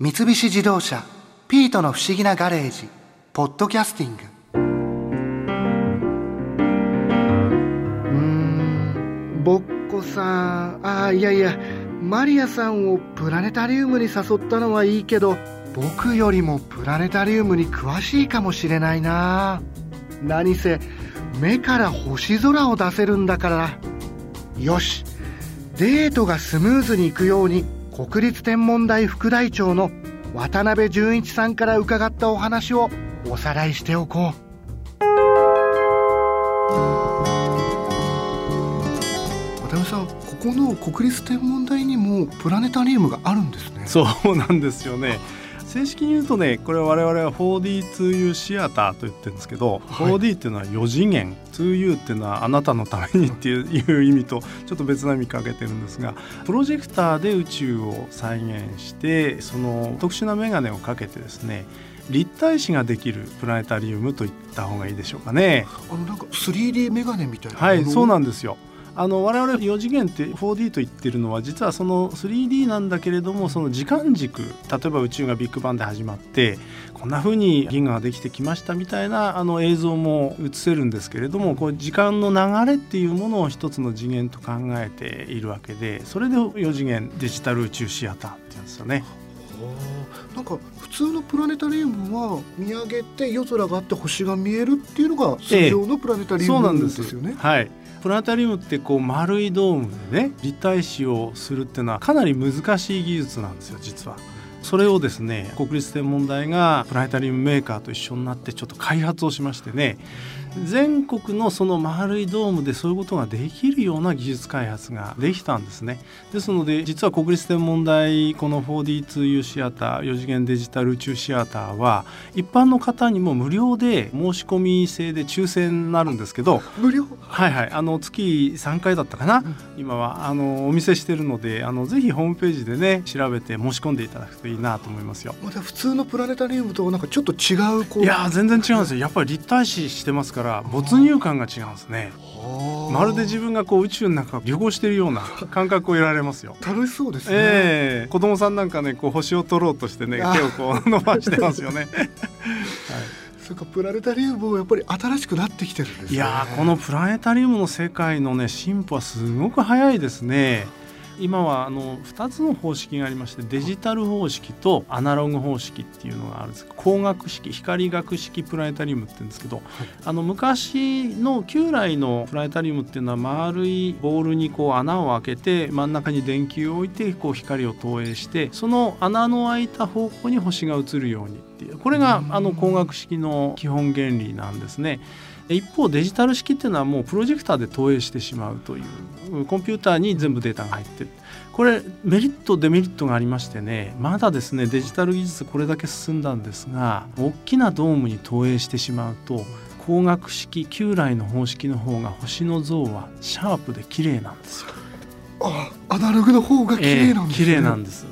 三菱自動車「ピートの不思議なガレージ」「ポッドキャスティング」うんぼっこさんあいやいやマリアさんをプラネタリウムに誘ったのはいいけど僕よりもプラネタリウムに詳しいかもしれないな。何せ目から星空を出せるんだから。よしデートがスムーズにいくように国立天文台副台長の渡辺淳一さんから伺ったお話をおさらいしておこう。渡辺さんここの国立天文台にもプラネタリウムがあるんですね。そうなんですよね。正式に言うとねこれは我々は 4D2U シアターと言ってるんですけど、はい、4D っていうのは4次元 2U っていうのはあなたのためにっていう意味とちょっと別な意味かけてるんですがプロジェクターで宇宙を再現してその特殊な眼鏡をかけてですね立体視ができるプラネタリウムと言った方がいいでしょうかね。あのなんか 3D メガネみたいな。はい、そうなんですよ。あの我々4次元って 4D と言ってるのは実はその 3D なんだけれどもその時間軸例えば宇宙がビッグバンで始まってこんな風に銀河ができてきましたみたいなあの映像も映せるんですけれどもこう時間の流れっていうものを一つの次元と考えているわけでそれで4次元デジタル宇宙シアターって言うんですよね。なんか普通のプラネタリウムは見上げて夜空があって星が見えるっていうのが通常のプラネタリウムなんですよね。ええ、はいプラネタリウムってこう丸いドームでね立体視をするっていうのはかなり難しい技術なんですよ実は。それをですね国立天文台がプラネタリウムメーカーと一緒になってちょっと開発をしましてね全国のその丸いドームでそういうことができるような技術開発ができたんですね。ですので実は国立天文台この 4D2U シアター4次元デジタル宇宙シアターは一般の方にも無料で申し込み制で抽選になるんですけど無料？はいはい。あの月3回だったかな、うん、今はあのお見せしてるのであのぜひホームページでね調べて申し込んでいただくといいなと思いますよ。また普通のプラネタリウムとなんかちょっと違うこう。いや全然違うんですよ。やっぱり立体視してますから没入感が違うんですね。まるで自分がこう宇宙の中旅行してるような感覚を得られますよ。楽しそうですね。えー、子供さんなんかねこう星を取ろうとしてね手をこう伸ばしてますよね。はいそかプラネタリウムもやっぱり新しくなってきてるんです、ね、いやこのプラネタリウムの世界のね進歩はすごく早いですね。今はあの2つの方式がありましてデジタル方式とアナログ方式っていうのがあるんです。光学式光学式プラネタリウムって言うんですけど、はい、あの昔の旧来のプラネタリウムっていうのは丸いボールにこう穴を開けて真ん中に電球を置いてこう光を投影してその穴の開いた方向に星が映るようにっていう。これがあの光学式の基本原理なんですね。一方デジタル式っていうのはもうプロジェクターで投影してしまうというコンピューターに全部データが入ってる。これメリットデメリットがありましてねまだですねデジタル技術これだけ進んだんですが大きなドームに投影してしまうと光学式旧来の方式の方が星の像はシャープで綺麗なんですよ。あアナログの方が綺麗なんです、ね、えー、綺麗なんです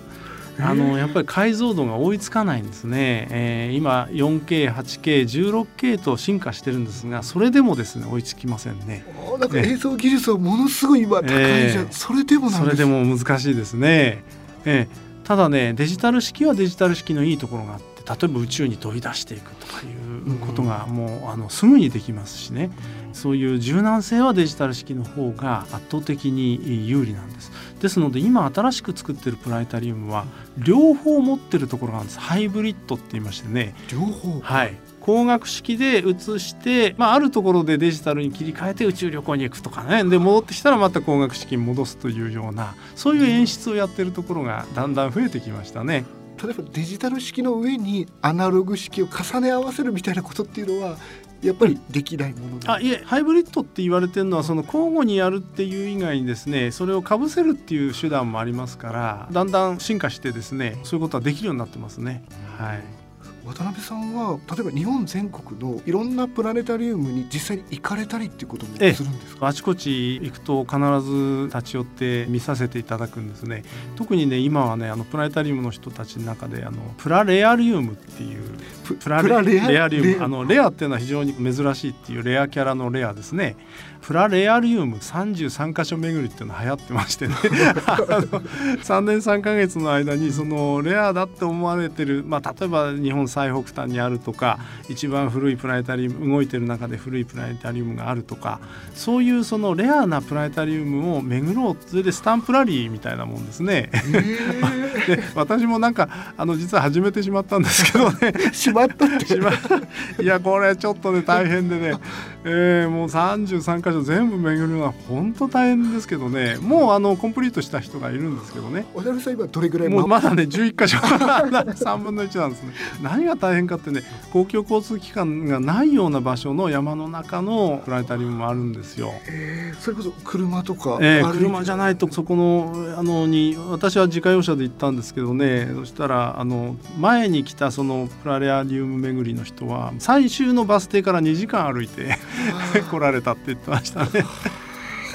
あのやっぱり解像度が追いつかないんですね、えー、今 4K8K16K と進化してるんですがそれでもですね追いつきませんね。なんか映像技術はものすごい今高いじゃん、えー、それでもそれでも難しいですね、えー、ただねデジタル式はデジタル式のいいところがあって例えば宇宙に飛び出していくとかいうことがもうあのすぐにできますしね、そういう柔軟性はデジタル式の方が圧倒的に有利なん。ですですので今新しく作ってるプラネタリウムは両方持ってるところがあるん。ですハイブリッドって言いましてね両方はい光学式で映して、まあ、あるところでデジタルに切り替えて宇宙旅行に行くとかねで戻ってきたらまた光学式に戻すというようなそういう演出をやってるところがだん。だん。増えてきましたね。例えばデジタル式の上にアナログ式を重ね合わせるみたいなことっていうのはやっぱりできないものあいえハイブリッドって言われてるのはその交互にやるっていう以外にですねそれをかぶせるっていう手段もありますからだんだん進化してですねそういうことはできるようになってますね。はい渡辺さんは例えば日本全国のいろんなプラネタリウムに実際に行かれたりっていうこともするんですか？あちこち行くと必ず立ち寄って見させていただくんですね。特にね今はねあのプラネタリウムの人たちの中であのプラレアリウムっていうプラレア？リウム。あのレアっていうのは非常に珍しいっていうレアキャラのレアですね。プラレアリウム33箇所巡りっていうのが流行ってましてね。3年3か月の間にそのレアだって思われてる、まあ、例えば日本最北端にあるとか一番古いプラネタリウム動いてる中で古いプラネタリウムがあるとかそういうそのレアなプラネタリウムを巡ろうそれでスタンプラリーみたいなもんですね。で私もなんかあの実は始めてしまったんですけどね。しまったって。いやこれちょっとね大変でね、えー、もう33箇所全部巡るのは本当大変ですけどね。もうあのコンプリートした人がいるんですけどね。渡辺さん今どれぐらいもうまだね11箇所。3分の1なんですね何が大変かってね公共交通機関がないような場所の山の中のプラネタリウムもあるんですよ。えー、それこそ車とか、えー、車じゃないとそこのあのに私は自家用車で行ったんですけどね。そしたらあの前に来たそのプラネタリウム巡りの人は最終のバス停から2時間歩いて 来られたって言ってましたね。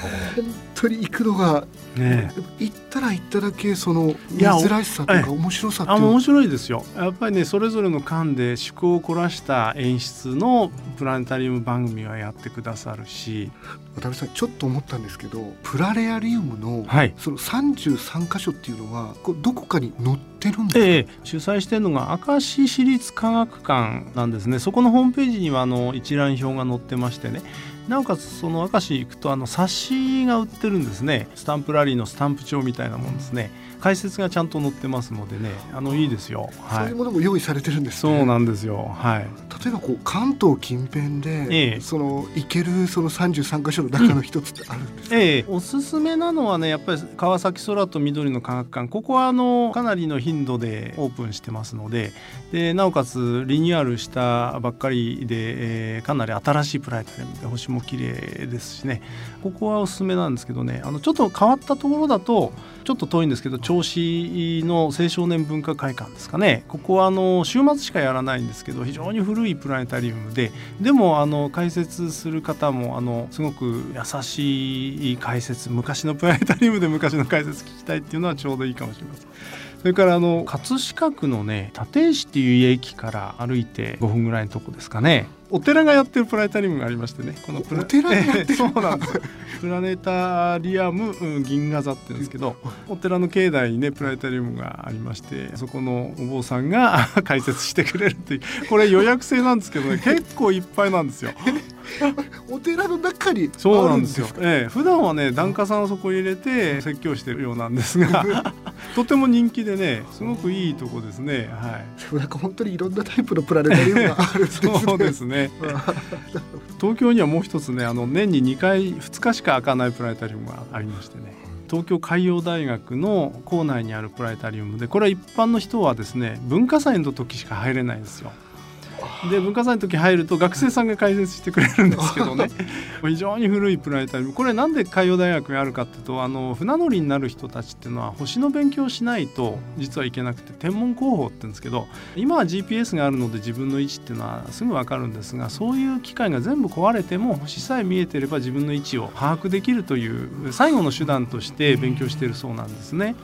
本当に行くのが、ね、行ったら行っただけその珍しさとか面白さって面白いですよ。やっぱりねそれぞれの間で趣向を凝らした演出のプラネタリウム番組はやってくださるし。渡辺さんちょっと思ったんですけどプラレアリウムの、はい、その33箇所っていうのはこどこかに載ってるんですか、ええ、主催しているのが明石市立科学館なんですね。そこのホームページにはあの一覧表が載ってましてねなおかつその明石行くとあの冊子が売ってるんですね。スタンプラリーのスタンプ帳みたいなもんですね。解説がちゃんと載ってますのでね。あのいいですよ、はい、そういうものも用意されてるんです、ね、そうなんですよ。はい。例えばこう関東近辺で、ええ、その行けるその33箇所の中の一つってあるんですか、ええ、おすすめなのはねやっぱり川崎空と緑の科学館。ここはあのかなりの頻度でオープンしてますので。でなおかつリニューアルしたばっかりで、えー、かなり新しいプライタリウムで星も綺麗ですしね。ここはおすすめなんですけどね。あのちょっと変わったところだとちょっと遠いんですけど銚子の青少年文化会館ですかね。ここはあの週末しかやらないんですけど非常に古いプラネタリウムででもあの解説する方もあのすごく優しい解説昔のプラネタリウムで 昔の解説聞きたいっていうのはちょうどいいかもしれません。それからあの葛飾区のね立石っていう駅から歩いて5分ぐらいのとこですかね。お寺がやってるプラネタリウムがありましてねこのプラお寺がやってるそうなんですプラネタリアム、うん、銀河座って言うんですけどお寺の境内にねプラネタリウムがありましてそこのお坊さんが 解説してくれるっていうこれ予約制なんですけどね結構いっぱいなんですよ。お寺の中にそうなんですよ、ええ、普段はね檀家さんをそこに入れて説教してるようなんですが とても人気でねすごくいいとこですね。はい。なんか本当にいろんなタイプのプラネタリウムがあるんですね。そうですね。東京にはもう一つねあの年に2回2日しか開かないプラネタリウムがありましてね。東京海洋大学の構内にあるプラネタリウムでこれは一般の人はですね文化祭の時しか入れないんですよ。で文化祭の時入ると学生さんが解説してくれるんですけどね 非常に古いプラネタリウムこれなんで海洋大学にあるかっていうとあの船乗りになる人たちっていうのは星の勉強しないと実はいけなくて天文広報って言うんですけど今は GPS があるので自分の位置っていうのはすぐ分かるんですがそういう機械が全部壊れても星さえ見えてれば自分の位置を把握できるという最後の手段として勉強しているそうなんですね。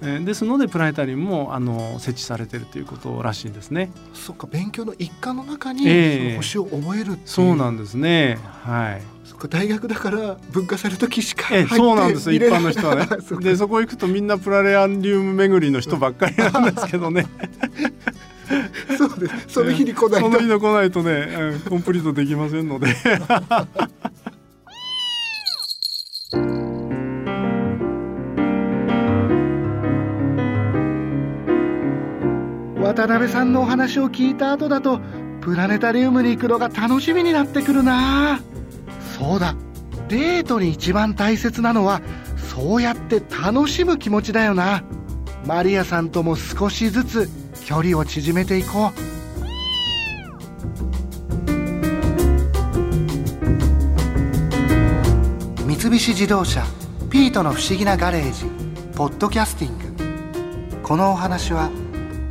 ですのでプラネタリウムもあの設置されているということらしいですね。そっか勉強の一環の中に、えー、星を覚えるそうなんですね。はい。そっか大学だから文化祭の時しかえー、そうなんです一般の人はね。でそこ行くとみんなプラネタリウム巡りの人ばっかりなんですけどね。そうです。その日に来ないと。その日に来ないとね、コンプリートできませんので。渡辺さんのお話を聞いた後だとプラネタリウムに行くのが楽しみになってくるな。そうだ。デートに一番大切なのはそうやって楽しむ気持ちだよな。マリアさんとも少しずつ距離を縮めていこう。三菱自動車ピートの不思議なガレージポッドキャスティング。このお話は「